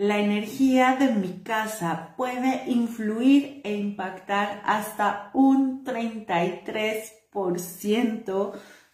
la energía de mi casa puede influir e impactar hasta un 33%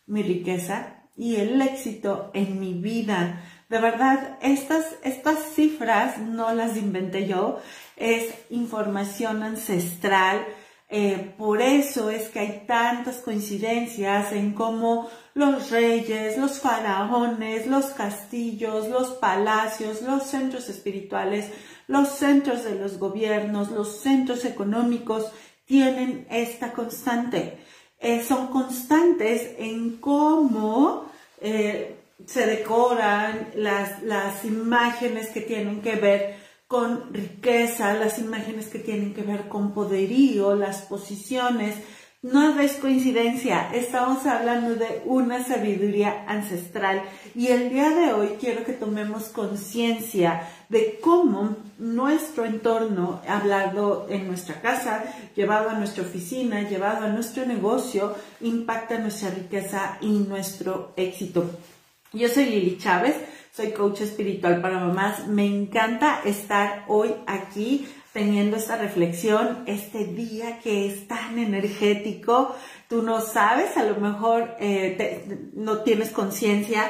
mi riqueza y el éxito en mi vida. De verdad, estas, estas cifras no las inventé yo, es información ancestral. Eh, por eso es que hay tantas coincidencias en cómo los reyes, los faraones, los castillos, los palacios, los centros espirituales, los centros de los gobiernos, los centros económicos tienen esta constante. Eh, son constantes en cómo eh, se decoran las, las imágenes que tienen que ver con riqueza, las imágenes que tienen que ver con poderío, las posiciones. No es coincidencia, estamos hablando de una sabiduría ancestral y el día de hoy quiero que tomemos conciencia de cómo nuestro entorno, hablado en nuestra casa, llevado a nuestra oficina, llevado a nuestro negocio, impacta nuestra riqueza y nuestro éxito. Yo soy Lili Chávez, soy coach espiritual para mamás. Me encanta estar hoy aquí teniendo esta reflexión, este día que es tan energético. Tú no sabes, a lo mejor eh, no tienes conciencia,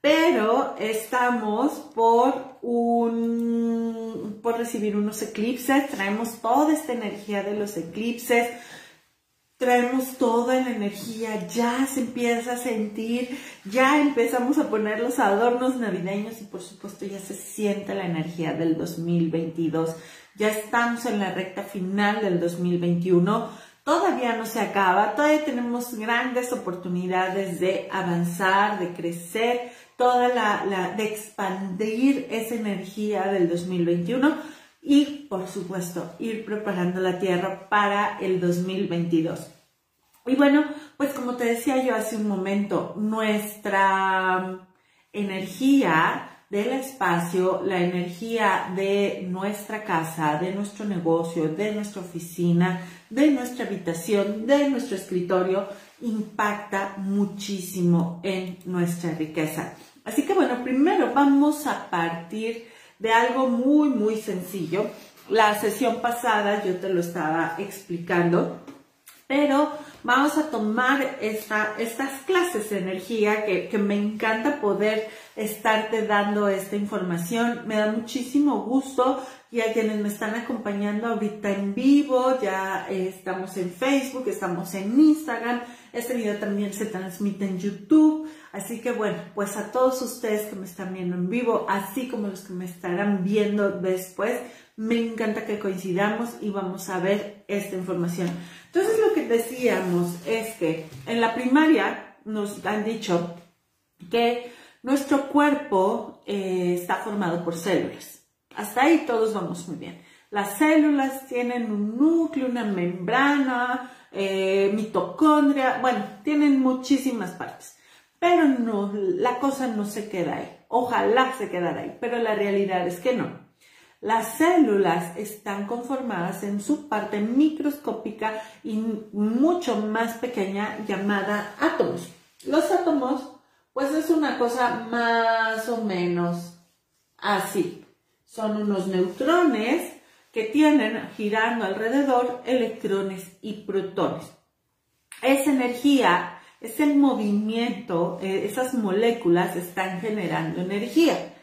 pero estamos por un, por recibir unos eclipses. Traemos toda esta energía de los eclipses traemos toda la energía, ya se empieza a sentir, ya empezamos a poner los adornos navideños y por supuesto ya se siente la energía del 2022. Ya estamos en la recta final del 2021. Todavía no se acaba, todavía tenemos grandes oportunidades de avanzar, de crecer, toda la, la de expandir esa energía del 2021 y, por supuesto, ir preparando la tierra para el 2022. Y bueno, pues como te decía yo hace un momento, nuestra energía del espacio, la energía de nuestra casa, de nuestro negocio, de nuestra oficina, de nuestra habitación, de nuestro escritorio, impacta muchísimo en nuestra riqueza. Así que bueno, primero vamos a partir de algo muy, muy sencillo. La sesión pasada yo te lo estaba explicando, pero vamos a tomar esta, estas clases de energía que, que, me encanta poder estarte dando esta información. Me da muchísimo gusto y a quienes me están acompañando ahorita en vivo, ya estamos en Facebook, estamos en Instagram, este video también se transmite en YouTube. Así que bueno, pues a todos ustedes que me están viendo en vivo, así como los que me estarán viendo después, me encanta que coincidamos y vamos a ver esta información. Entonces lo que decíamos es que en la primaria nos han dicho que nuestro cuerpo eh, está formado por células. Hasta ahí todos vamos muy bien. Las células tienen un núcleo, una membrana, eh, mitocondria, bueno, tienen muchísimas partes. Pero no, la cosa no se queda ahí. Ojalá se quedara ahí, pero la realidad es que no. Las células están conformadas en su parte microscópica y mucho más pequeña llamada átomos. Los átomos, pues es una cosa más o menos así. Son unos neutrones que tienen girando alrededor electrones y protones. Esa energía es el movimiento, eh, esas moléculas están generando energía.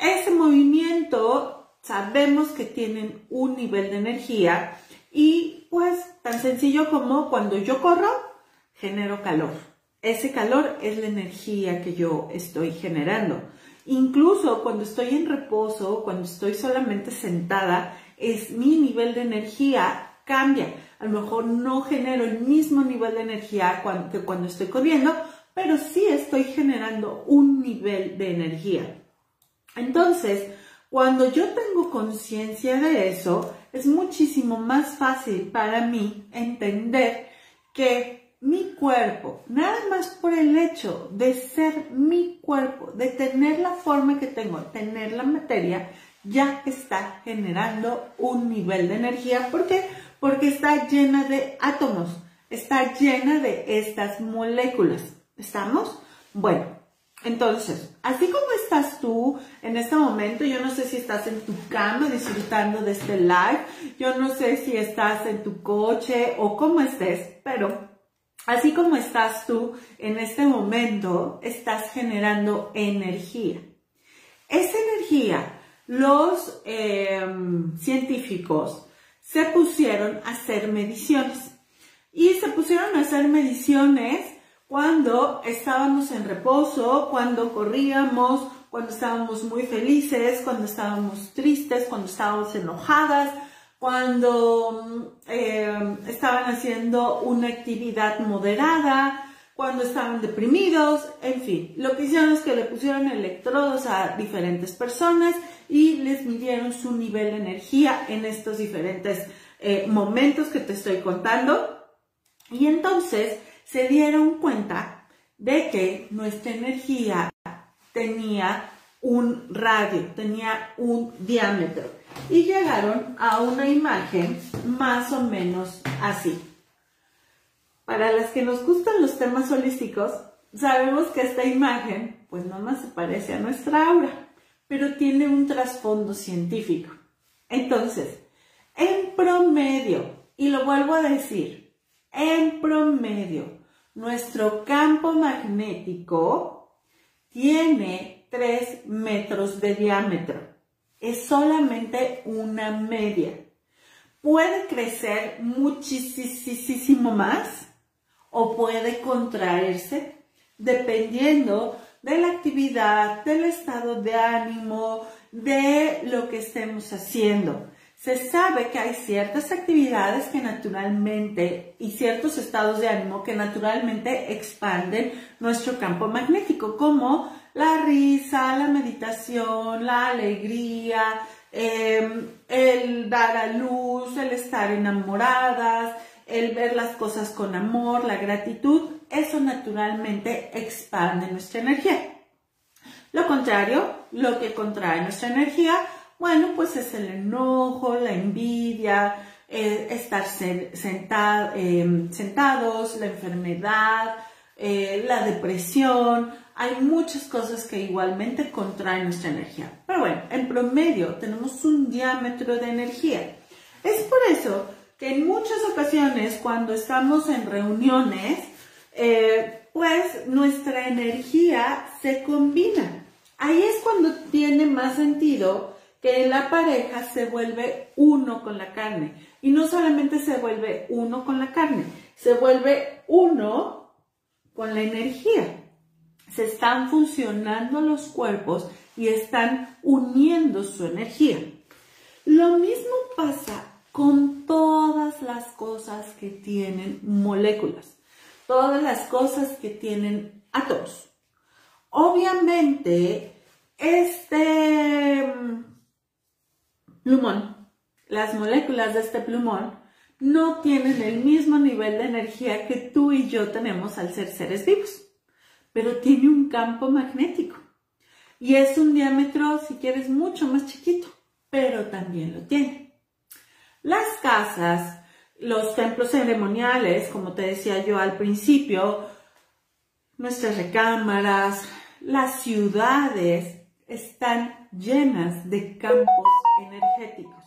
Ese movimiento sabemos que tienen un nivel de energía y pues tan sencillo como cuando yo corro, genero calor. Ese calor es la energía que yo estoy generando. Incluso cuando estoy en reposo, cuando estoy solamente sentada, es mi nivel de energía cambia. A lo mejor no genero el mismo nivel de energía que cuando estoy corriendo, pero sí estoy generando un nivel de energía. Entonces, cuando yo tengo conciencia de eso, es muchísimo más fácil para mí entender que mi cuerpo, nada más por el hecho de ser mi cuerpo, de tener la forma que tengo, tener la materia, ya está generando un nivel de energía. ¿Por qué? Porque está llena de átomos, está llena de estas moléculas. ¿Estamos? Bueno, Entonces, así como estás tú en este momento, yo no sé si estás en tu cama disfrutando de este live, yo no sé si estás en tu coche o cómo estés, pero así como estás tú en este momento, estás generando energía. Esa energía, los em, científicos se pusieron a hacer mediciones y se pusieron a hacer mediciones cuando estábamos en reposo, cuando corríamos, cuando estábamos muy felices, cuando estábamos tristes, cuando estábamos enojadas, cuando eh, estaban haciendo una actividad moderada, cuando estaban deprimidos, en fin. Lo que hicieron es que le pusieron electrodos a diferentes personas y les midieron su nivel de energía en estos diferentes eh, momentos que te estoy contando. Y entonces se dieron cuenta de que nuestra energía tenía un radio, tenía un diámetro y llegaron a una imagen más o menos así. Para las que nos gustan los temas holísticos, sabemos que esta imagen pues no más se parece a nuestra aura, pero tiene un trasfondo científico. Entonces, en promedio, y lo vuelvo a decir, en promedio, nuestro campo magnético tiene 3 metros de diámetro. Es solamente una media. Puede crecer muchísimo más o puede contraerse dependiendo de la actividad, del estado de ánimo, de lo que estemos haciendo. Se sabe que hay ciertas actividades que naturalmente y ciertos estados de ánimo que naturalmente expanden nuestro campo magnético, como la risa, la meditación, la alegría, em, el dar a luz, el estar enamoradas, el ver las cosas con amor, la gratitud, eso naturalmente expande nuestra energía. Lo contrario, lo que contrae nuestra energía, bueno, pues es el enojo, la envidia, eh, estar em, sentados, la enfermedad, eh, la depresión. Hay muchas cosas que igualmente contraen nuestra energía. Pero bueno, en promedio tenemos un diámetro de energía. Es por eso que en muchas ocasiones cuando estamos en reuniones, eh, pues nuestra energía se combina. Ahí es cuando tiene más sentido que la pareja se vuelve uno con la carne. Y no solamente se vuelve uno con la carne, se vuelve uno con la energía. Se están funcionando los cuerpos y están uniendo su energía. Lo mismo pasa con todas las cosas que tienen moléculas, todas las cosas que tienen átomos. Obviamente, este plumón. Las moléculas de este plumón no tienen el mismo nivel de energía que tú y yo tenemos al ser seres vivos, pero tiene un campo magnético y es un diámetro, si quieres, mucho más chiquito, pero también lo tiene. Las casas, los templos ceremoniales, como te decía yo al principio, nuestras recámaras, las ciudades están llenas de campos energéticos.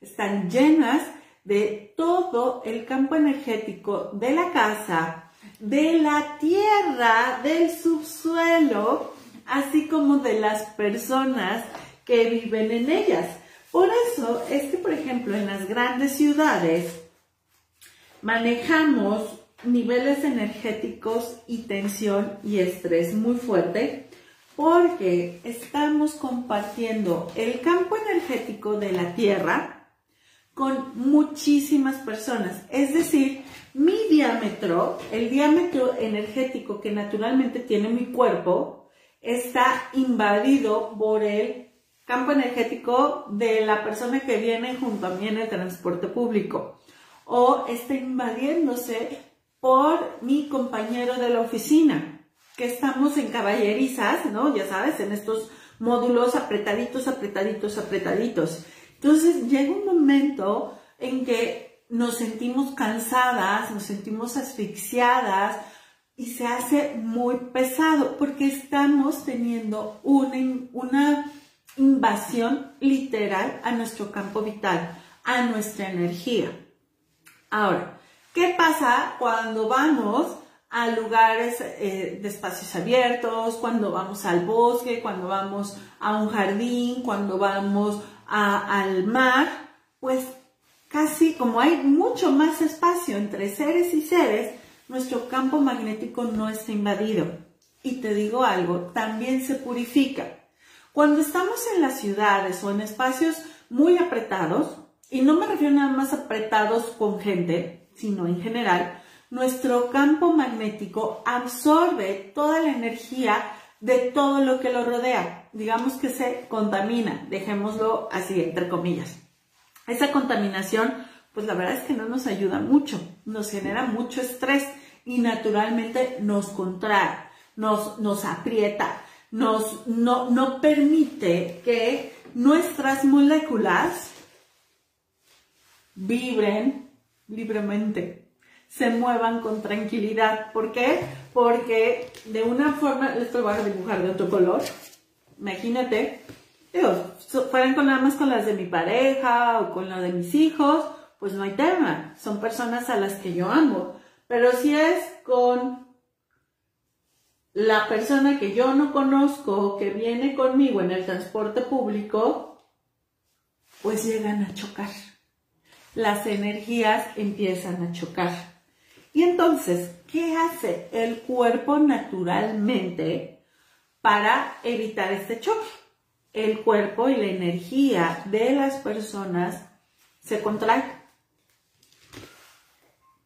Están llenas de todo el campo energético de la casa, de la tierra, del subsuelo, así como de las personas que viven en ellas. Por eso es que, por ejemplo, en las grandes ciudades manejamos niveles energéticos y tensión y estrés muy fuerte porque estamos compartiendo el campo energético de la Tierra con muchísimas personas. Es decir, mi diámetro, el diámetro energético que naturalmente tiene mi cuerpo, está invadido por el campo energético de la persona que viene junto a mí en el transporte público o está invadiéndose por mi compañero de la oficina que estamos en caballerizas, ¿no? Ya sabes, en estos módulos apretaditos, apretaditos, apretaditos. Entonces llega un momento en que nos sentimos cansadas, nos sentimos asfixiadas, y se hace muy pesado porque estamos teniendo una, una invasión literal a nuestro campo vital, a nuestra energía. Ahora, ¿qué pasa cuando vamos a lugares eh, de espacios abiertos, cuando vamos al bosque, cuando vamos a un jardín, cuando vamos al mar? Pues casi como hay mucho más espacio entre seres y seres, nuestro campo magnético no está invadido. Y te digo algo, también se purifica. Cuando estamos en las ciudades o en espacios muy apretados, y no me refiero nada más apretados con gente, sino en general, nuestro campo magnético absorbe toda la energía de todo lo que lo rodea. Digamos que se contamina, dejémoslo así, entre comillas. Esa contaminación, pues la verdad es que no nos ayuda mucho, nos genera mucho estrés y naturalmente nos contrae, nos, nos aprieta, nos, no, no permite que nuestras moléculas vibren libremente, se muevan con tranquilidad. ¿Por qué? Porque de una forma, esto voy a dibujar de otro color, imagínate, digo, fueran con nada más con las de mi pareja o con las de mis hijos, pues no hay tema, son personas a las que yo amo. Pero si es con la persona que yo no conozco, que viene conmigo en el transporte público, pues llegan a chocar. Las energías empiezan a chocar. Y entonces, ¿qué hace el cuerpo naturalmente para evitar este choque? El cuerpo y la energía de las personas se contraen.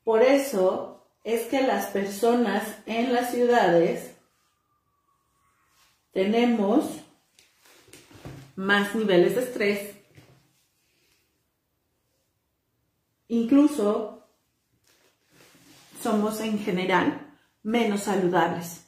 Por eso es que las personas en las ciudades tenemos más niveles de estrés, incluso somos en general menos saludables.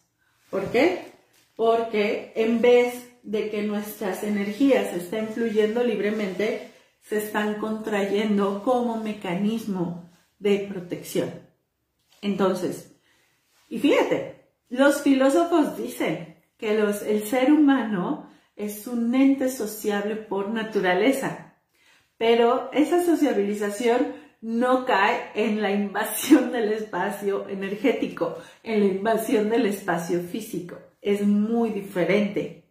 ¿Por qué? Porque en vez de que nuestras energías estén fluyendo libremente, se están contrayendo como mecanismo de protección. Entonces, y fíjate, los filósofos dicen que los, el ser humano es un ente sociable por naturaleza, pero esa sociabilización no cae en la invasión del espacio energético, en la invasión del espacio físico. Es muy diferente.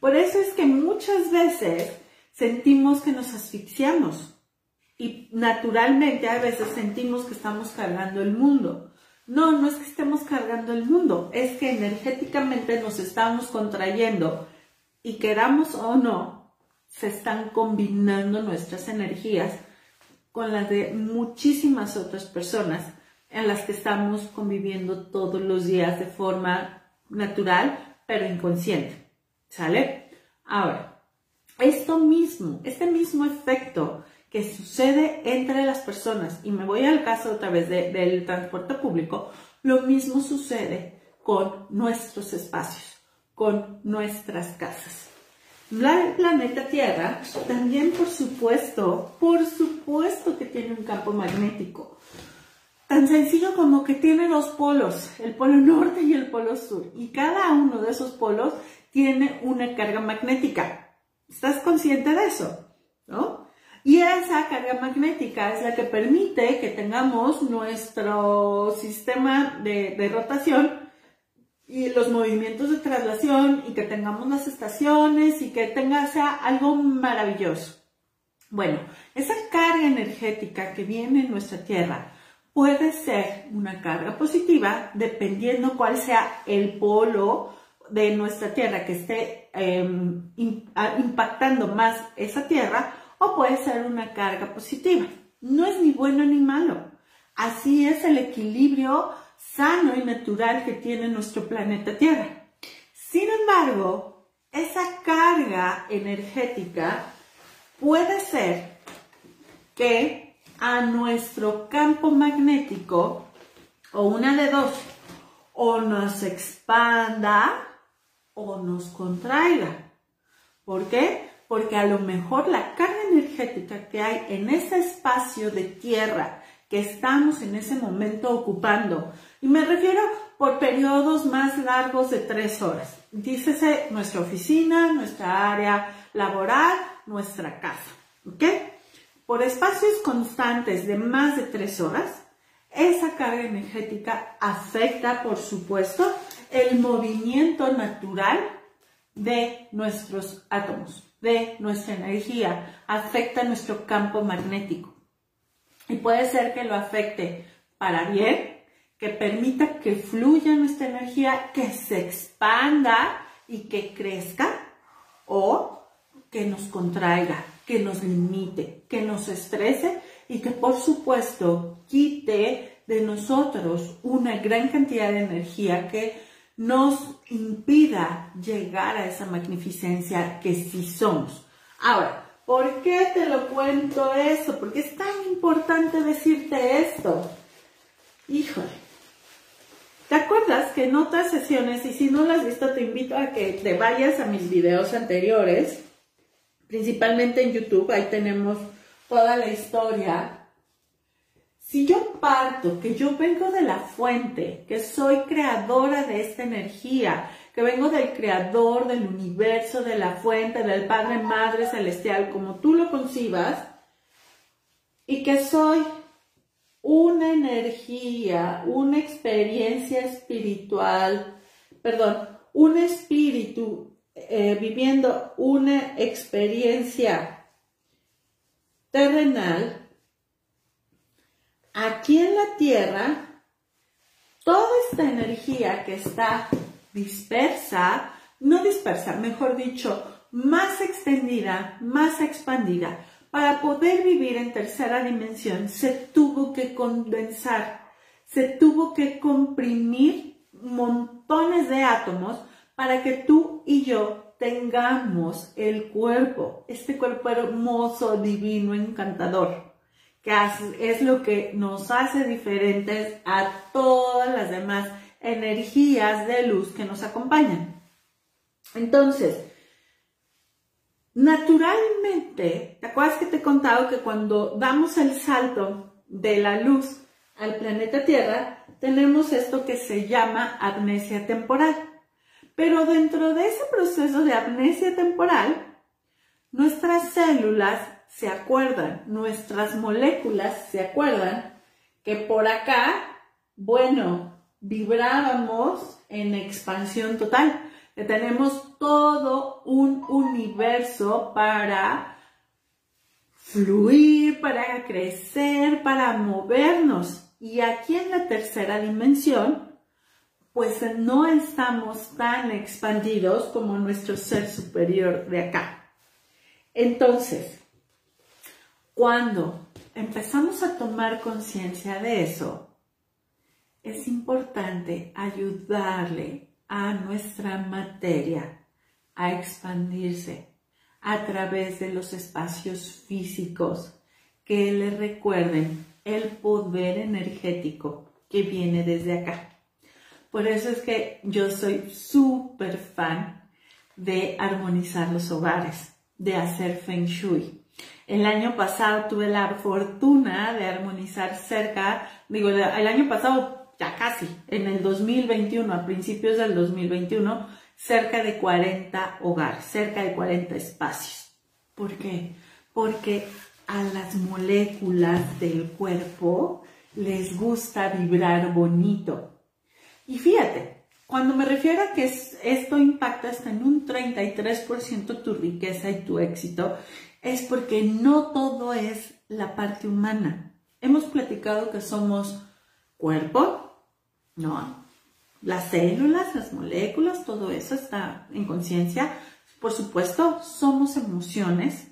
Por eso es que muchas veces sentimos que nos asfixiamos y naturalmente a veces sentimos que estamos cargando el mundo. No, no es que estemos cargando el mundo, es que energéticamente nos estamos contrayendo y queramos o no, se están combinando nuestras energías con las de muchísimas otras personas en las que estamos conviviendo todos los días de forma natural, pero inconsciente. ¿Sale? Ahora, esto mismo, este mismo efecto que sucede entre las personas, y me voy al caso otra vez del transporte público, lo mismo sucede con nuestros espacios, con nuestras casas. El planeta Tierra también, por supuesto, por supuesto que tiene un campo magnético. Tan sencillo como que tiene dos polos, el polo norte y el polo sur. Y cada uno de esos polos tiene una carga magnética. ¿Estás consciente de eso? ¿No? Y esa carga magnética es la que permite que tengamos nuestro sistema de, rotación y los movimientos de traslación y que tengamos las estaciones y que tenga sea algo maravilloso. Bueno, esa carga energética que viene en nuestra Tierra puede ser una carga positiva dependiendo cuál sea el polo de nuestra Tierra que esté em, impactando más esa Tierra o puede ser una carga positiva. No es ni bueno ni malo. Así es el equilibrio sano y natural que tiene nuestro planeta Tierra. Sin embargo, esa carga energética puede ser que a nuestro campo magnético, o una de dos, o nos expanda o nos contraiga. ¿Por qué? porque a lo mejor la carga energética que hay en ese espacio de tierra que estamos en ese momento ocupando, y me refiero por periodos más largos de tres horas. Dícese nuestra oficina, nuestra área laboral, nuestra casa. ¿Ok? Por espacios constantes de más de tres horas, esa carga energética afecta, por supuesto, el movimiento natural de nuestros átomos, de nuestra energía, afecta nuestro campo magnético. Y puede ser que lo afecte para bien, que permita que fluya nuestra energía, que se expanda y que crezca, o que nos contraiga, que nos limite, que nos estrese y que por supuesto quite de nosotros una gran cantidad de energía que nos impida llegar a esa magnificencia que sí somos. Ahora, ¿por qué te lo cuento eso? Porque es tan importante decirte esto. Híjole. ¿Te acuerdas que en otras sesiones, y si no las has visto, te invito a que te vayas a mis videos anteriores, principalmente en YouTube, ahí tenemos toda la historia. Si yo parto, que yo vengo de la fuente, que soy creadora de esta energía, que vengo del creador del universo, de la fuente, del Padre Madre Celestial, como tú lo concibas, y que soy una energía, una experiencia espiritual, perdón, un espíritu eh, viviendo una experiencia terrenal, aquí en la Tierra, toda esta energía que está dispersa, no dispersa, mejor dicho, más extendida, más expandida, para poder vivir en tercera dimensión, se tuvo que condensar, se tuvo que comprimir montones de átomos para que tú y yo tengamos el cuerpo, este cuerpo hermoso, divino, encantador que es lo que nos hace diferentes a todas las demás energías de luz que nos acompañan. Entonces, naturalmente, ¿te acuerdas que te he contado que cuando damos el salto de la luz al planeta Tierra, tenemos esto que se llama amnesia temporal? Pero dentro de ese proceso de amnesia temporal, nuestras células se acuerdan, nuestras moléculas se acuerdan que por acá, bueno, vibrábamos en expansión total, tenemos todo un universo para fluir, para crecer, para movernos. Y aquí en la tercera dimensión, pues no estamos tan expandidos como nuestro ser superior de acá. Entonces, cuando empezamos a tomar conciencia de eso, es importante ayudarle a nuestra materia a expandirse a través de los espacios físicos que le recuerden el poder energético que viene desde acá. Por eso es que yo soy súper fan de armonizar los hogares, de hacer feng shui. El año pasado tuve la fortuna de armonizar cerca, digo, el año pasado ya casi, en el 2021, a principios del 2021, cerca de 40 hogares, cerca de 40 espacios. ¿Por qué? Porque a las moléculas del cuerpo les gusta vibrar bonito. Y fíjate, cuando me refiero a que esto impacta hasta en un 33% tu riqueza y tu éxito, es porque no todo es la parte humana. Hemos platicado que somos cuerpo, ¿no? Las células, las moléculas, todo eso está en conciencia. Por supuesto, somos emociones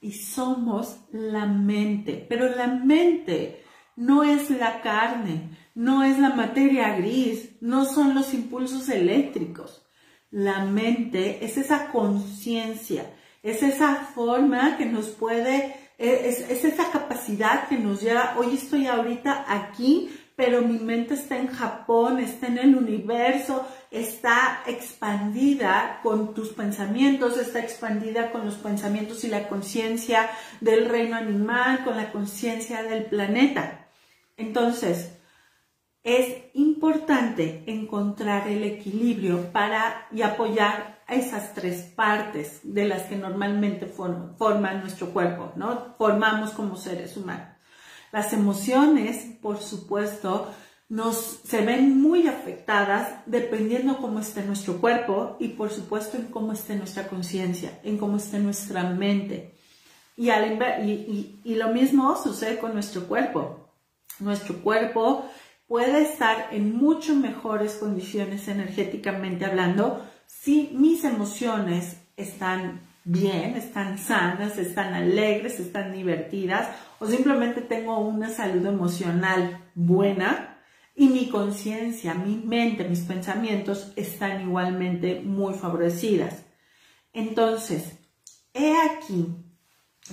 y somos la mente, pero la mente no es la carne, no es la materia gris, no son los impulsos eléctricos. La mente es esa conciencia es esa forma que nos puede, es, esa capacidad que nos lleva, hoy estoy ahorita aquí, pero mi mente está en Japón, está en el universo, está expandida con tus pensamientos, está expandida con los pensamientos y la conciencia del reino animal, con la conciencia del planeta. Entonces, es importante encontrar el equilibrio para y apoyar a esas tres partes de las que normalmente forman nuestro cuerpo, ¿no? Formamos como seres humanos. Las emociones, por supuesto, nos se ven muy afectadas dependiendo cómo esté nuestro cuerpo y por supuesto en cómo esté nuestra conciencia, en cómo esté nuestra mente. Y, y, y, lo mismo sucede con nuestro cuerpo. Nuestro cuerpo puede estar en mucho mejores condiciones energéticamente hablando si mis emociones están bien, están sanas, están alegres, están divertidas o simplemente tengo una salud emocional buena y mi conciencia, mi mente, mis pensamientos están igualmente muy favorecidas. Entonces, he aquí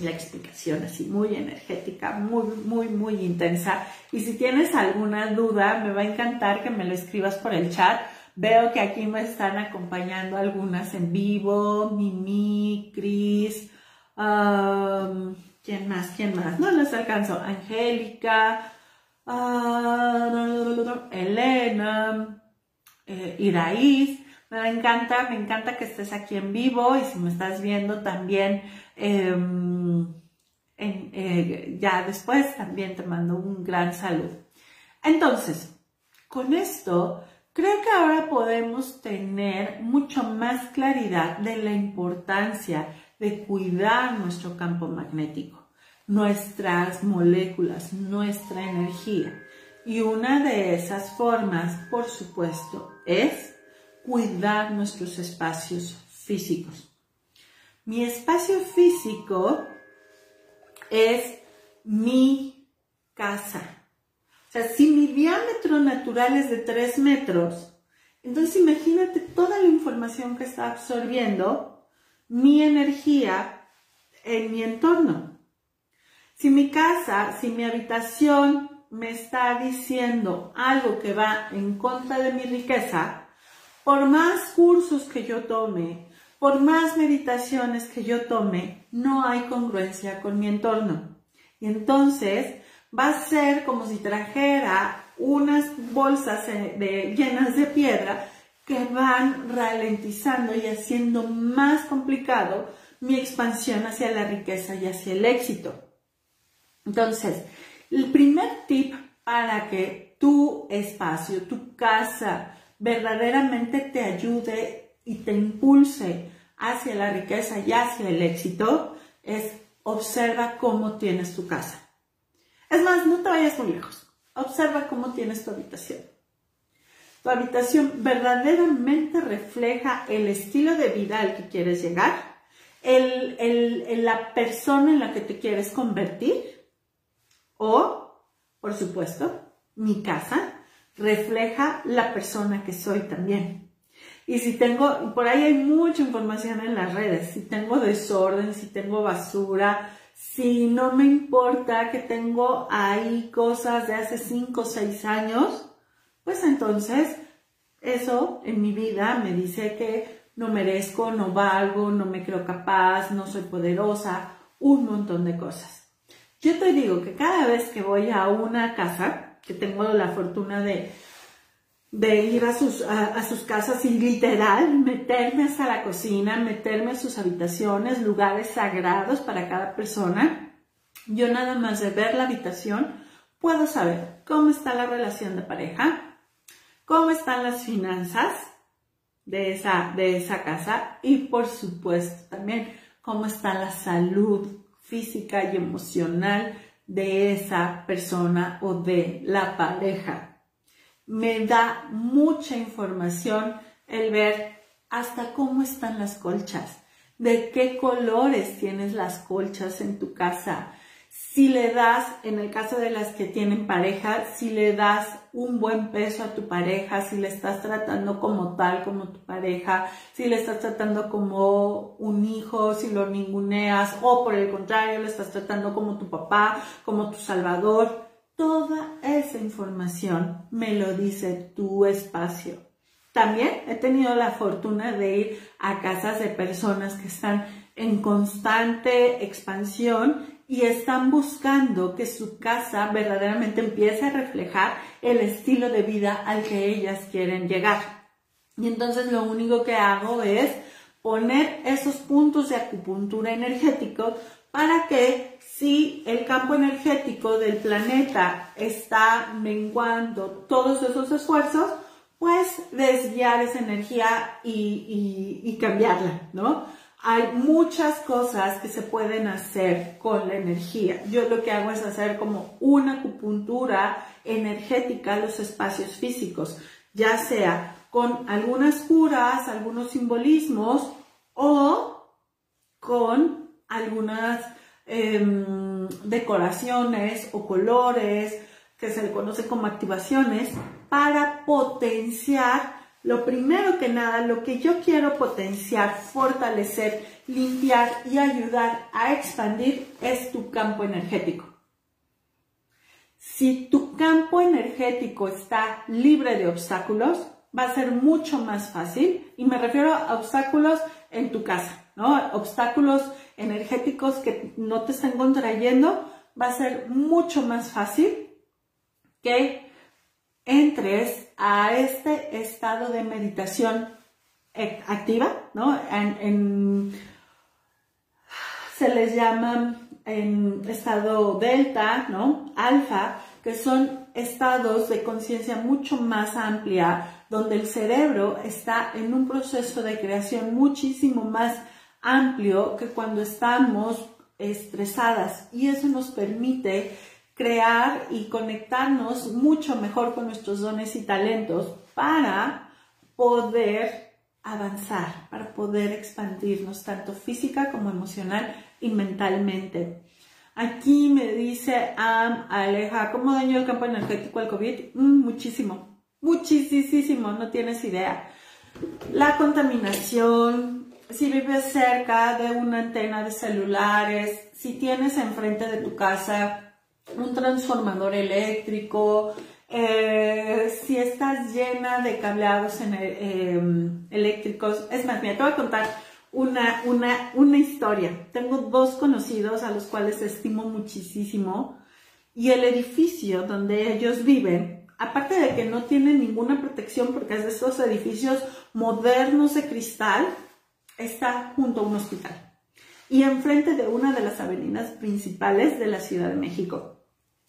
la explicación así muy energética, muy, muy, muy intensa. Y si tienes alguna duda, me va a encantar que me lo escribas por el chat. Veo que aquí me están acompañando algunas en vivo, Mimi, Cris, ¿quién más? ¿Quién más? No les alcanzo. Angélica, Elena, eh. Me encanta, me encanta que estés aquí en vivo y si me estás viendo también em, eh, ya después también te mando un gran saludo. Entonces, con esto creo que ahora podemos tener mucho más claridad de la importancia de cuidar nuestro campo magnético nuestras moléculas, nuestra energía. Y una de esas formas, por supuesto, es cuidar nuestros espacios físicos. Mi espacio físico es mi casa. Si mi diámetro natural es de 3 metros, entonces imagínate toda la información que está absorbiendo mi energía en mi entorno. Si mi casa, si mi habitación me está diciendo algo que va en contra de mi riqueza, por más cursos que yo tome, por más meditaciones que yo tome, no hay congruencia con mi entorno. Y entonces va a ser como si trajera unas bolsas llenas de piedra que van ralentizando y haciendo más complicado mi expansión hacia la riqueza y hacia el éxito. Entonces, el primer tip para que tu espacio, tu casa, verdaderamente te ayude y te impulse hacia la riqueza y hacia el éxito es observa cómo tienes tu casa. Es más, no te vayas muy lejos. Observa cómo tienes tu habitación. Tu habitación verdaderamente refleja el estilo de vida al que quieres llegar, la persona en la que te quieres convertir o, por supuesto, mi casa refleja la persona que soy también. Y si tengo, por ahí hay mucha información en las redes, si tengo desorden, si tengo basura, si no me importa que tengo ahí cosas de hace 5 o 6 años, pues entonces eso en mi vida me dice que no merezco, no valgo, no me creo capaz, no soy poderosa, un montón de cosas. Yo te digo que cada vez que voy a una casa, que tengo la fortuna de, de ir a sus, a, sus casas y literal meterme hasta la cocina, meterme a sus habitaciones, lugares sagrados para cada persona, yo nada más de ver la habitación puedo saber cómo está la relación de pareja, cómo están las finanzas de esa, de esa casa y por supuesto también cómo está la salud física y emocional de esa persona o de la pareja. Me da mucha información el ver hasta cómo están las colchas, de qué colores tienes las colchas en tu casa, si le das, en el caso de las que tienen pareja, si le das un buen peso a tu pareja, si le estás tratando como tal, como tu pareja, si le estás tratando como un hijo, si lo ninguneas, o por el contrario, le estás tratando como tu papá, como tu salvador. Toda esa información me lo dice tu espacio. También he tenido la fortuna de ir a casas de personas que están en constante expansión y están buscando que su casa verdaderamente empiece a reflejar el estilo de vida al que ellas quieren llegar. Y entonces lo único que hago es poner esos puntos de acupuntura energético para que si el campo energético del planeta está menguando todos esos esfuerzos, pues desviar esa energía y, cambiarla, ¿no? Hay muchas cosas que se pueden hacer con la energía. Yo lo que hago es hacer como una acupuntura energética a los espacios físicos, ya sea con algunas curas, algunos simbolismos o con algunas em, decoraciones o colores que se le conoce como activaciones para potenciar lo primero que nada, lo que yo quiero potenciar, fortalecer, limpiar y ayudar a expandir es tu campo energético. Si tu campo energético está libre de obstáculos, va a ser mucho más fácil, y me refiero a obstáculos en tu casa, ¿no? Obstáculos energéticos que no te están contrayendo, va a ser mucho más fácil que entres a este estado de meditación activa, ¿no? se les llama en estado delta, ¿no? Alfa, que son estados de conciencia mucho más amplia, donde el cerebro está en un proceso de creación muchísimo más amplio que cuando estamos estresadas y eso nos permite crear y conectarnos mucho mejor con nuestros dones y talentos para poder avanzar, para poder expandirnos tanto física como emocional y mentalmente. Aquí me dice Am Aleja, ¿cómo dañó el campo energético al COVID? Mm, muchísimo, muchísimo, no tienes idea. La contaminación, si vives cerca de una antena de celulares, si tienes enfrente de tu casa un transformador eléctrico, eh, si estás llena de cableados eh, eléctricos. Es más, mira, te voy a contar una, una, una historia. Tengo dos conocidos a los cuales estimo muchísimo y el edificio donde ellos viven, aparte de que no tienen ninguna protección porque es de esos edificios modernos de cristal, está junto a un hospital y enfrente de una de las avenidas principales de la Ciudad de México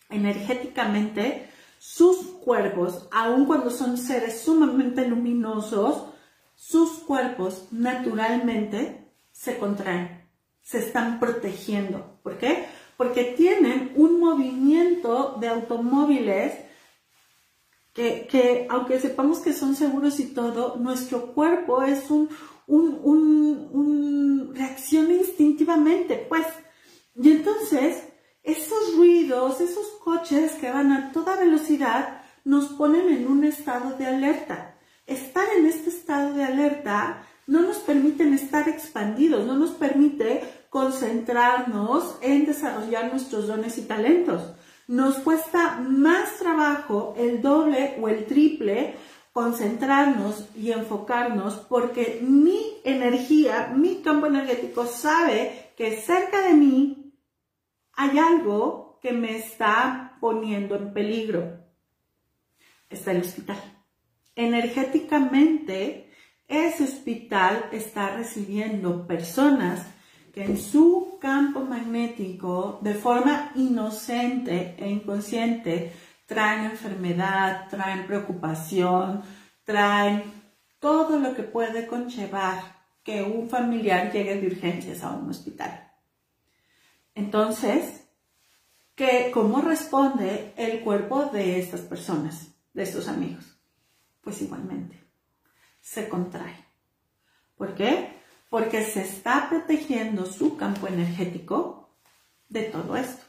energéticamente sus cuerpos, aun cuando son seres sumamente luminosos, sus cuerpos naturalmente se contraen, se están protegiendo. ¿Por qué? Porque tienen un movimiento de automóviles que, aunque sepamos que son seguros y todo, nuestro cuerpo es un, un, un, reacciona instintivamente, pues. Y entonces, esos ruidos, esos coches que van a toda velocidad, nos ponen en un estado de alerta. Estar en este estado de alerta no nos permiten estar expandidos, no nos permite concentrarnos en desarrollar nuestros dones y talentos. Nos cuesta más trabajo, el doble o el triple, concentrarnos y enfocarnos porque mi energía, mi campo energético sabe que cerca de mí hay algo que me está poniendo en peligro. Está el hospital. Energéticamente, ese hospital está recibiendo personas que en su campo magnético, de forma inocente e inconsciente, traen enfermedad, traen preocupación, traen todo lo que puede conllevar que un familiar llegue de urgencias a un hospital. Entonces, ¿qué, ¿cómo responde el cuerpo de estas personas, de estos amigos? Pues igualmente, se contrae. ¿Por qué? Porque se está protegiendo su campo energético de todo esto.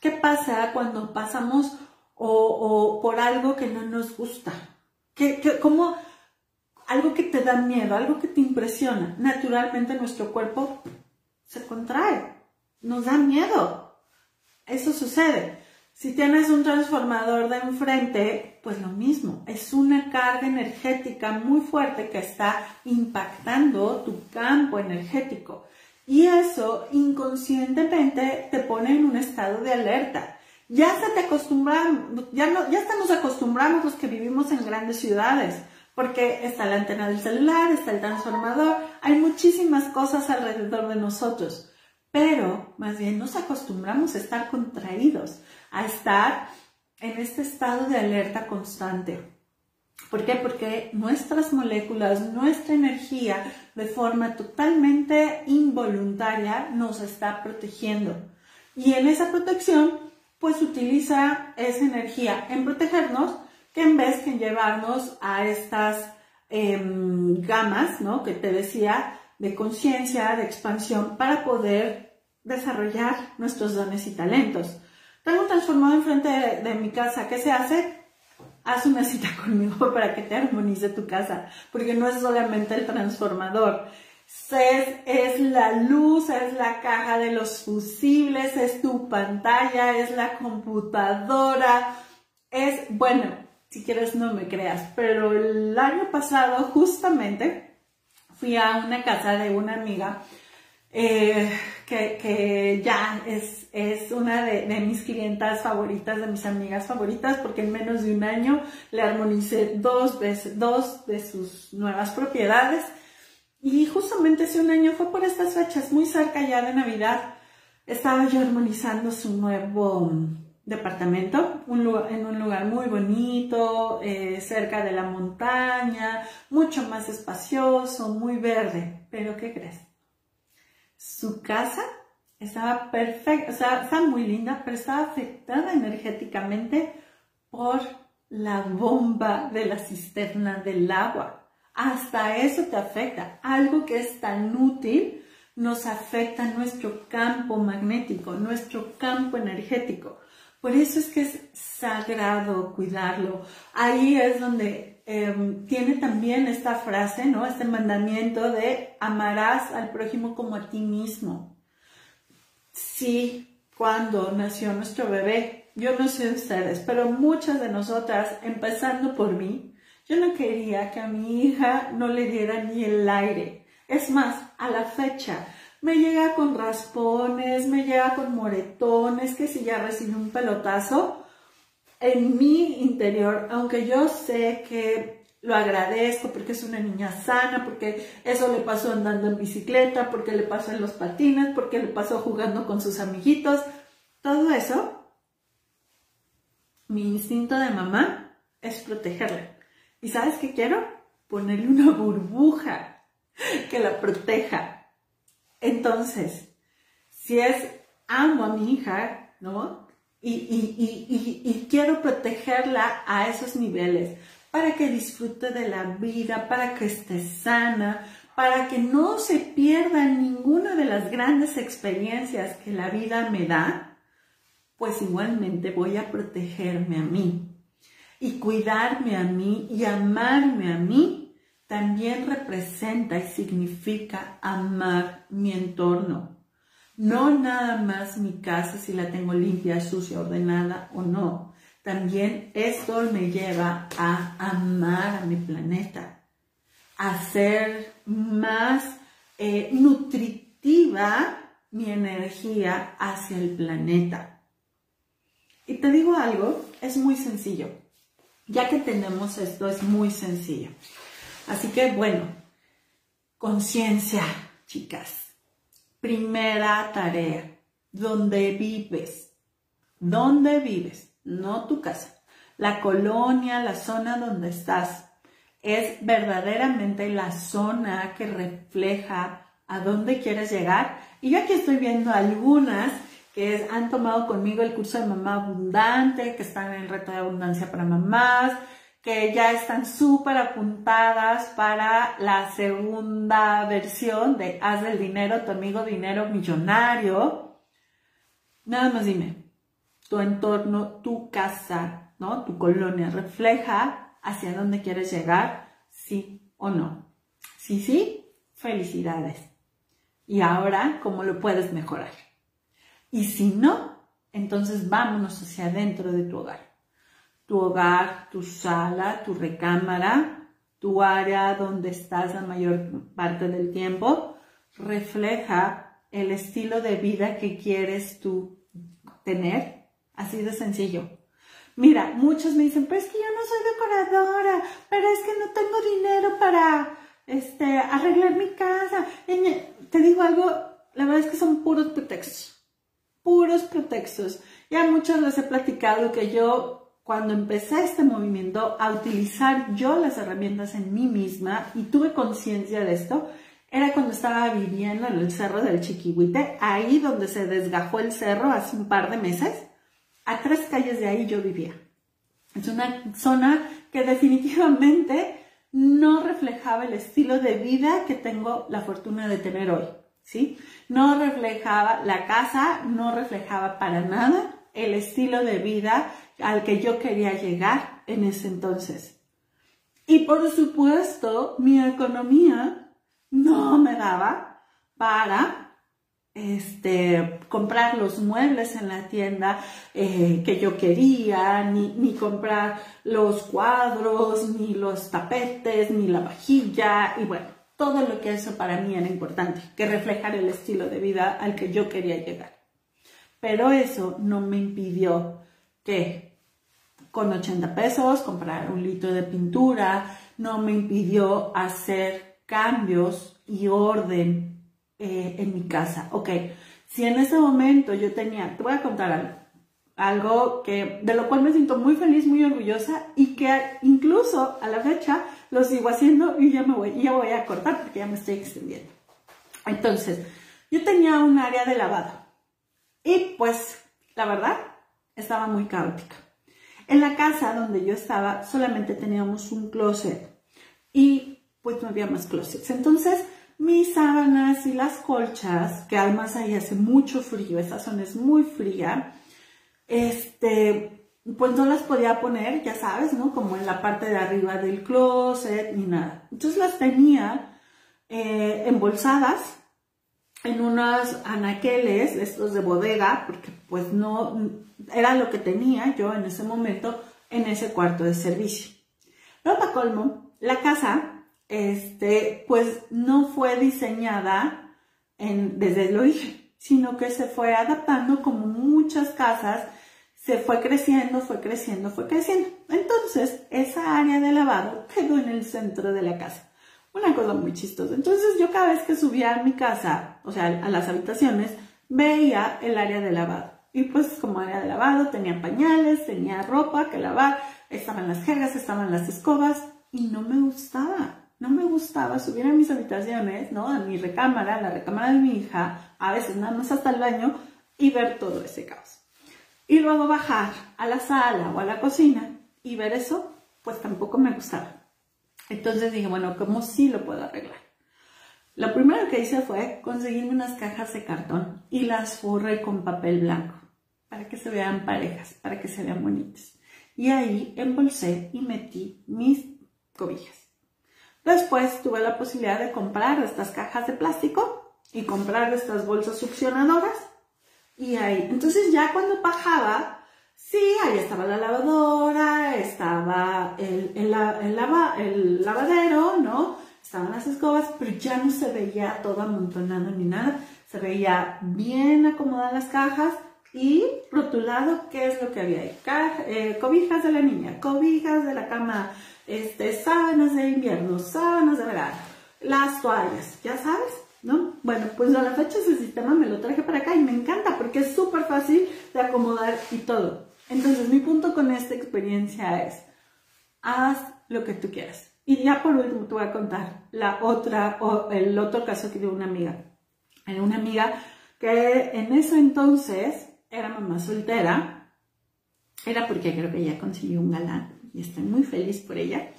¿Qué pasa cuando pasamos o, por algo que no nos gusta? ¿Qué, cómo, algo que te da miedo, algo que te impresiona? Naturalmente nuestro cuerpo se contrae, nos da miedo. Eso sucede. Si tienes un transformador de enfrente, pues lo mismo, es una carga energética muy fuerte que está impactando tu campo energético. Y eso inconscientemente te pone en un estado de alerta. Ya se te acostumbran, ya ya estamos acostumbrados los que vivimos en grandes ciudades, porque está la antena del celular, está el transformador, hay muchísimas cosas alrededor de nosotros, pero más bien nos acostumbramos a estar contraídos, a estar en este estado de alerta constante. ¿Por qué? Porque nuestras moléculas, nuestra energía, de forma totalmente involuntaria, nos está protegiendo. Y en esa protección, pues utiliza esa energía en protegernos, que en vez de llevarnos a estas em, gamas, ¿no? Que te decía, de conciencia, de expansión, para poder desarrollar nuestros dones y talentos. Tengo un transformador enfrente de, de mi casa. ¿Qué se hace? haz una cita conmigo para que te armonice tu casa, porque no es solamente el transformador. Es, es, la luz, es la caja de los fusibles, es tu pantalla, es la computadora, es, bueno, si quieres no me creas, pero el año pasado justamente fui a una casa de una amiga eh, que, ya es, es una de, mis clientas favoritas, de mis amigas favoritas, porque en menos de un año le armonicé dos, veces, dos de sus nuevas propiedades. Y justamente hace un año fue por estas fechas, muy cerca ya de Navidad, estaba yo armonizando su nuevo departamento, un en un lugar muy bonito, eh, cerca de la montaña, mucho más espacioso, muy verde. Pero ¿qué crees? su casa estaba perfecta, o sea, estaba muy linda, pero estaba afectada energéticamente por la bomba de la cisterna del agua. Hasta eso te afecta. Algo que es tan útil nos afecta nuestro campo magnético, nuestro campo energético. Por eso es que es sagrado cuidarlo. Ahí es donde Em, tiene también esta frase, ¿no? Este mandamiento de amarás al prójimo como a ti mismo. Sí, cuando nació nuestro bebé, yo no sé ustedes, pero muchas de nosotras, empezando por mí, yo no quería que a mi hija no le diera ni el aire. Es más, a la fecha, me llega con raspones, me llega con moretones, que si ya recibe un pelotazo, en mi interior, aunque yo sé que lo agradezco porque es una niña sana, porque eso le pasó andando en bicicleta, porque le pasó en los patines, porque le pasó jugando con sus amiguitos, todo eso, mi instinto de mamá es protegerle. ¿Y sabes qué quiero? Ponerle una burbuja que la proteja. Entonces, si es amo a mi hija, ¿no? y, quiero protegerla a esos niveles para que disfrute de la vida, para que esté sana, para que no se pierda ninguna de las grandes experiencias que la vida me da, pues igualmente voy a protegerme a mí. Y cuidarme a mí y amarme a mí también representa y significa amar mi entorno. No nada más mi casa si la tengo limpia, sucia, ordenada o no. También esto me lleva a amar a mi planeta, a ser más eh, nutritiva mi energía hacia el planeta. Y te digo algo, es muy sencillo. Ya que tenemos esto, es muy sencillo. Así que bueno, conciencia, chicas Primera tarea, ¿dónde vives? ¿Dónde vives? No tu casa. La colonia, la zona donde estás, es verdaderamente la zona que refleja a dónde quieres llegar. Y yo aquí estoy viendo algunas que han tomado conmigo el curso de mamá abundante, que están en el reto de abundancia para mamás, que ya están súper apuntadas para la segunda versión de Haz del dinero, tu amigo dinero millonario. Nada más dime, tu entorno, tu casa, ¿no? Tu colonia refleja hacia dónde quieres llegar, sí o no. Sí, sí, felicidades. Y ahora, ¿cómo lo puedes mejorar? Y si no, entonces vámonos hacia adentro de tu hogar tu hogar, tu sala, tu recámara, tu área donde estás la mayor parte del tiempo, refleja el estilo de vida que quieres tú tener. Así de sencillo. Mira, muchos me dicen, pues es que yo no soy decoradora, pero es que no tengo dinero para este, arreglar mi casa. Te digo algo, la verdad es que son puros pretextos. Puros pretextos. Ya muchas veces he platicado que yo, cuando empecé este movimiento a utilizar yo las herramientas en mí misma y tuve conciencia de esto, era cuando estaba viviendo en el cerro del Chiquihuite, ahí donde se desgajó el cerro hace un par de meses. A tres calles de ahí yo vivía. Es una zona que definitivamente no reflejaba el estilo de vida que tengo la fortuna de tener hoy, ¿sí? No reflejaba la casa, no reflejaba para nada el estilo de vida al que yo quería llegar en ese entonces. Y por supuesto, mi economía no me daba para este, comprar los muebles en la tienda eh, que yo quería, ni, ni, comprar los cuadros, ni los tapetes, ni la vajilla, y bueno, todo lo que eso para mí era importante, que reflejar el estilo de vida al que yo quería llegar. Pero eso no me impidió que con 80 pesos comprar un litro de pintura, no me impidió hacer cambios y orden eh, en mi casa. Ok, si en ese momento yo tenía, te voy a contar algo, algo que, de lo cual me siento muy feliz, muy orgullosa y que incluso a la fecha lo sigo haciendo y ya me voy, ya voy a cortar porque ya me estoy extendiendo. Entonces, yo tenía un área de lavada y pues, la verdad, estaba muy caótica. En la casa donde yo estaba solamente teníamos un closet y pues no había más closets. Entonces, mis sábanas y las colchas, que además ahí hace mucho frío, esa zona es muy fría, este, pues no las podía poner, ya sabes, ¿no? Como en la parte de arriba del closet ni nada. Entonces las tenía eh, embolsadas en unos anaqueles, estos de bodega, porque pues no, era lo que tenía yo en ese momento en ese cuarto de servicio. Pero para colmo, la casa este, pues no fue diseñada en, desde el origen, sino que se fue adaptando como muchas casas, se fue creciendo, fue creciendo, fue creciendo. Entonces, esa área de lavado quedó en el centro de la casa. Una cosa muy chistosa. Entonces, yo cada vez que subía a mi casa, o sea, a las habitaciones, veía el área de lavado. Y pues como área de lavado tenía pañales, tenía ropa que lavar, estaban las jergas, estaban las escobas y no me gustaba no me gustaba subir a mis habitaciones, ¿no? A mi recámara, a la recámara de mi hija, a veces nada más hasta el baño y ver todo ese caos. Y luego bajar a la sala o a la cocina y ver eso, pues tampoco me gustaba. Entonces dije, bueno, ¿cómo sí lo puedo arreglar? Lo primero que hice fue conseguirme unas cajas de cartón y las forré con papel blanco para que se vean parejas, para que se vean bonitas. Y ahí embolsé y metí mis cobijas. Después tuve la posibilidad de comprar estas cajas de plástico y comprar estas bolsas succionadoras. Y ahí, entonces ya cuando bajaba, sí, ahí estaba la lavadora, estaba el, el, lavadero, ¿no? Estaban las escobas, pero ya no se veía todo amontonado ni nada. Se veía bien acomodadas las cajas y rotulado qué es lo que había ahí. Eh, cobijas de la niña, cobijas de la cama este, sábanas de invierno, sábanas de verano, las toallas, ya sabes, ¿no? Bueno, pues a la fecha ese sistema me lo traje para acá y me encanta porque es súper fácil de acomodar y todo. Entonces, mi punto con esta experiencia es, haz lo que tú quieras. Y ya por último te voy a contar la otra, o el otro caso que de una amiga. Era una amiga que en ese entonces era mamá soltera, era porque creo que ella consiguió un galán y estoy muy feliz por ella.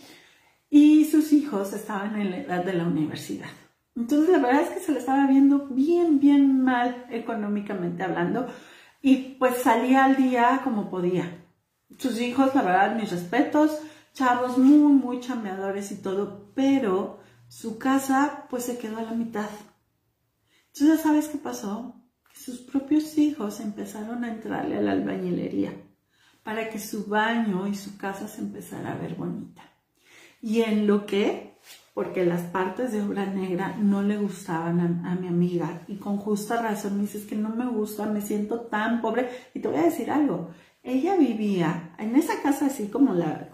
Y sus hijos estaban en la edad de la universidad. Entonces la verdad es que se le estaba viendo bien, bien mal económicamente hablando y pues salía al día como podía. Sus hijos, la verdad, mis respetos, chavos muy, muy chambeadores y todo, pero su casa pues se quedó a la mitad. Entonces, ¿sabes qué pasó? Sus propios hijos empezaron a entrarle a la albañilería para que su baño y su casa se empezara a ver bonita. Y en lo que porque las partes de obra negra no le gustaban a, mi amiga y con justa razón me dices que no me gusta, me siento tan pobre y te voy a decir algo, ella vivía en esa casa así como, la,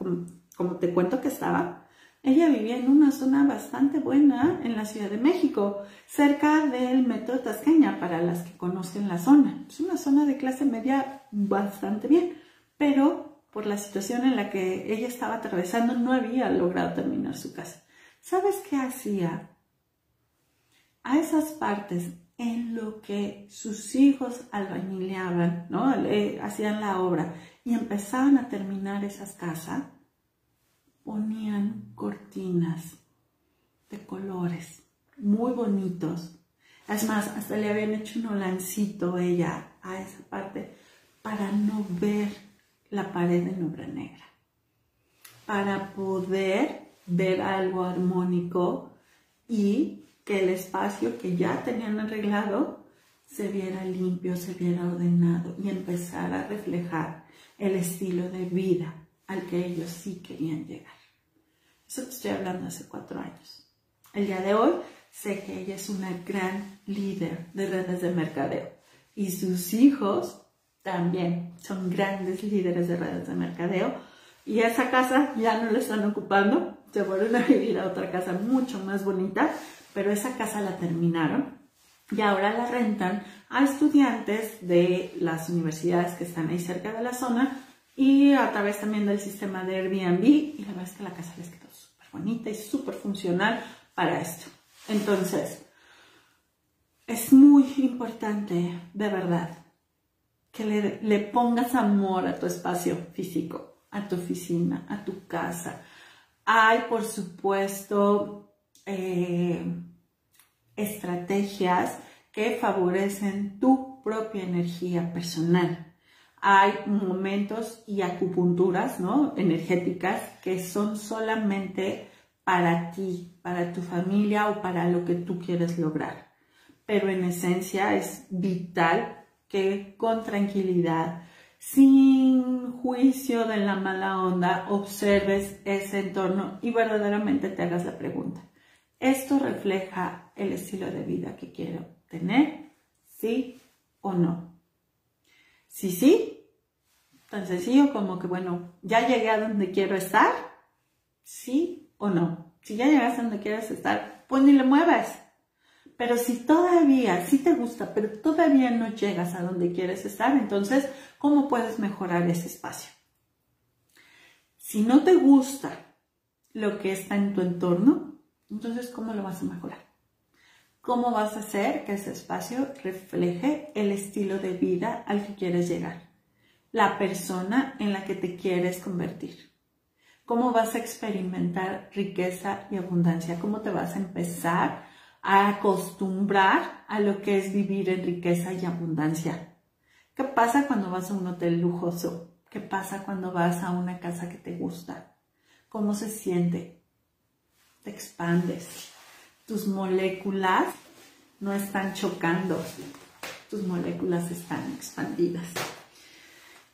como, te cuento que estaba, ella vivía en una zona bastante buena en la Ciudad de México, cerca del metro Tasqueña, para las que conocen la zona. Es una zona de clase media bastante bien, pero por la situación en la que ella estaba atravesando no había logrado terminar su casa. ¿Sabes qué hacía? A esas partes en lo que sus hijos albañileaban, ¿no? hacían la obra y empezaban a terminar esas casas, ponían cortinas de colores muy bonitos. Es más, hasta le habían hecho un holancito ella a esa parte para no ver la pared en obra negra, para poder ver algo armónico y que el espacio que ya tenían arreglado se viera limpio, se viera ordenado y empezara a reflejar el estilo de vida al que ellos sí querían llegar. Eso te estoy hablando hace cuatro años. El día de hoy sé que ella es una gran líder de redes de mercadeo. Y sus hijos también son grandes líderes de redes de mercadeo. Y esa casa ya no la están ocupando, se vuelven a vivir a otra casa mucho más bonita, pero esa casa la terminaron. Y ahora la rentan a estudiantes de las universidades que están ahí cerca de la zona y a través también del sistema de Airbnb y la verdad es que la casa les quedó súper bonita y súper funcional para esto. Entonces, es muy importante, de verdad, que le, le pongas amor a tu espacio físico, a tu oficina, a tu casa, hay, por supuesto, eh, estrategias que favorecen tu propia energía personal. Hay momentos y acupunturas ¿no? energéticas que son solamente para ti, para tu familia o para lo que tú quieres lograr. Pero en esencia es vital que con tranquilidad sin juicio de la mala onda, observes ese entorno y verdaderamente te hagas la pregunta. ¿Esto refleja el estilo de vida que quiero tener? ¿Sí o no? Si sí, tan sencillo como que, bueno, ya llegué a donde quiero estar, sí o no. Si ya llegas a donde quieres estar, pues ni le muevas. Pero si todavía, si te gusta, pero todavía no llegas a donde quieres estar, entonces, ¿cómo puedes mejorar ese espacio? Si no te gusta lo que está en tu entorno, entonces, ¿cómo lo vas a mejorar? ¿Cómo vas a hacer que ese espacio refleje el estilo de vida al que quieres llegar? La persona en la que te quieres convertir. ¿Cómo vas a experimentar riqueza y abundancia? ¿Cómo te vas a empezar a acostumbrar a lo que es vivir en riqueza y abundancia. ¿Qué pasa cuando vas a un hotel lujoso? ¿Qué pasa cuando vas a una casa que te gusta? ¿Cómo se siente? Te expandes. Tus moléculas no están chocando. Tus moléculas están expandidas.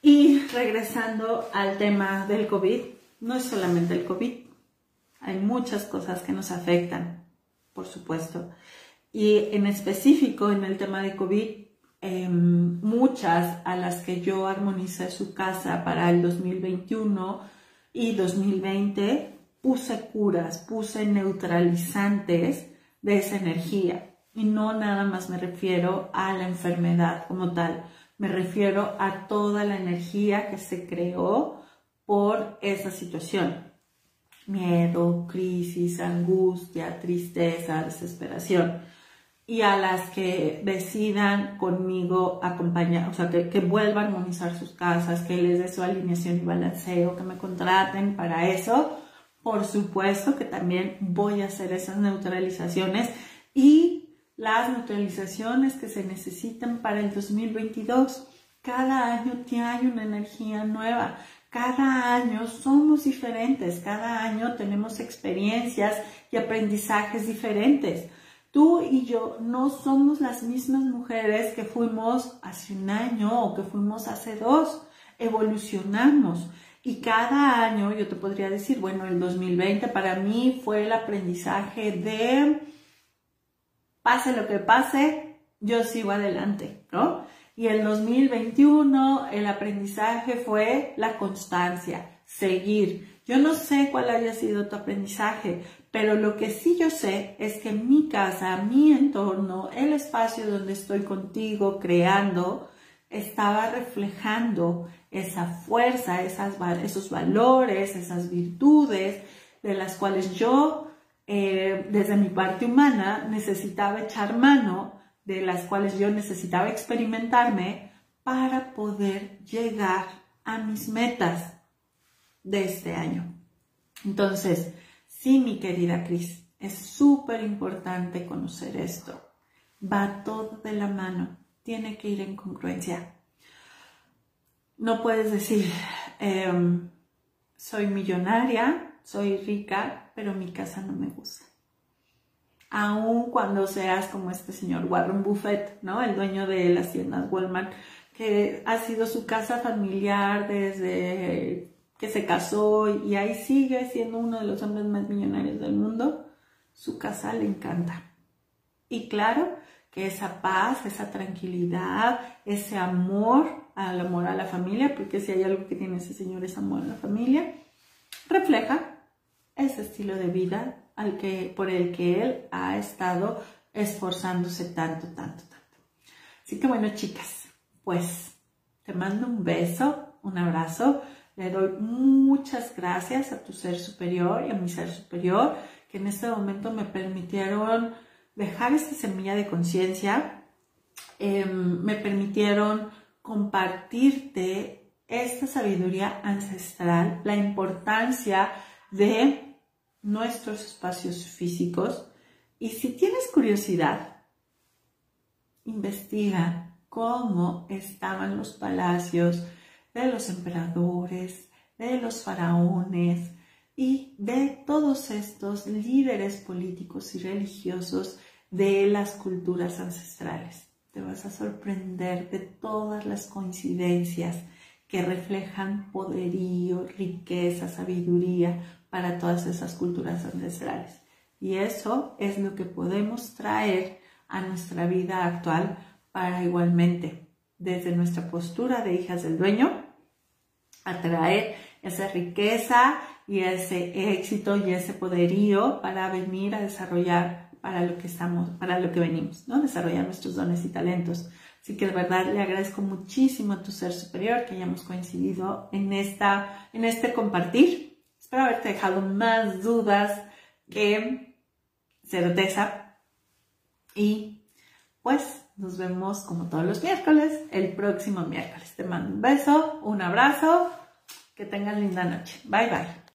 Y regresando al tema del COVID, no es solamente el COVID. Hay muchas cosas que nos afectan por supuesto. Y en específico en el tema de COVID, em, muchas a las que yo armonicé su casa para el 2021 y 2020, puse curas, puse neutralizantes de esa energía. Y no nada más me refiero a la enfermedad como tal, me refiero a toda la energía que se creó por esa situación miedo, crisis, angustia, tristeza, desesperación. Y a las que decidan conmigo acompañar, o sea, que, que vuelvan a armonizar sus casas, que les dé su alineación y balanceo, que me contraten para eso, por supuesto que también voy a hacer esas neutralizaciones y las neutralizaciones que se necesitan para el 2022. Cada año tiene una energía nueva. Cada año somos diferentes, cada año tenemos experiencias y aprendizajes diferentes. Tú y yo no somos las mismas mujeres que fuimos hace un año o que fuimos hace dos. Evolucionamos Y cada año yo te podría decir, bueno, el 2020 para mí fue el aprendizaje de, pase lo que pase, yo sigo adelante, ¿no? Y el 2021 el aprendizaje fue la constancia, seguir. Yo no sé cuál haya sido tu aprendizaje, pero lo que sí yo sé es que mi casa, mi entorno, el espacio donde estoy contigo creando, estaba reflejando esa fuerza, esos valores, esas virtudes de las cuales yo, eh, desde mi parte humana, necesitaba echar mano, de las cuales yo necesitaba experimentarme para poder llegar a mis metas de este año. Entonces, sí, mi querida Cris, es súper importante conocer esto. Va todo de la mano, tiene que ir en congruencia. No puedes decir, em, soy millonaria, soy rica, pero mi casa no me gusta. Aun cuando seas como este señor Warren Buffett, ¿no? El dueño de las tiendas Walmart, que ha sido su casa familiar desde que se casó y ahí sigue siendo uno de los hombres más millonarios del mundo, su casa le encanta. Y claro que esa paz, esa tranquilidad, ese amor al amor a la familia, porque si hay algo que tiene ese señor es amor a la familia, refleja ese estilo de vida al que, por el que él ha estado esforzándose tanto, tanto, tanto. Así que bueno, chicas, pues te mando un beso, un abrazo. Le doy muchas gracias a tu ser superior y a mi ser superior que en este momento me permitieron dejar esta semilla de conciencia, em, me permitieron compartirte esta sabiduría ancestral, la importancia de nuestros espacios físicos. Y si tienes curiosidad, investiga cómo estaban los palacios, de los emperadores, de los faraones y de todos estos líderes políticos y religiosos de las culturas ancestrales. Te vas a sorprender de todas las coincidencias que reflejan poderío, riqueza, sabiduría para todas esas culturas ancestrales. Y eso es lo que podemos traer a nuestra vida actual para igualmente, desde nuestra postura de hijas del dueño, atraer esa riqueza y ese éxito y ese poderío para venir a desarrollar para lo que estamos, para lo que venimos, ¿no? Desarrollar nuestros dones y talentos. Así que de verdad le agradezco muchísimo a tu ser superior que hayamos coincidido en esta, en este compartir. Espero haberte dejado más dudas que certeza. Y pues nos vemos como todos los miércoles, el próximo miércoles. Te mando un beso, un abrazo, que tengan linda noche. Bye bye.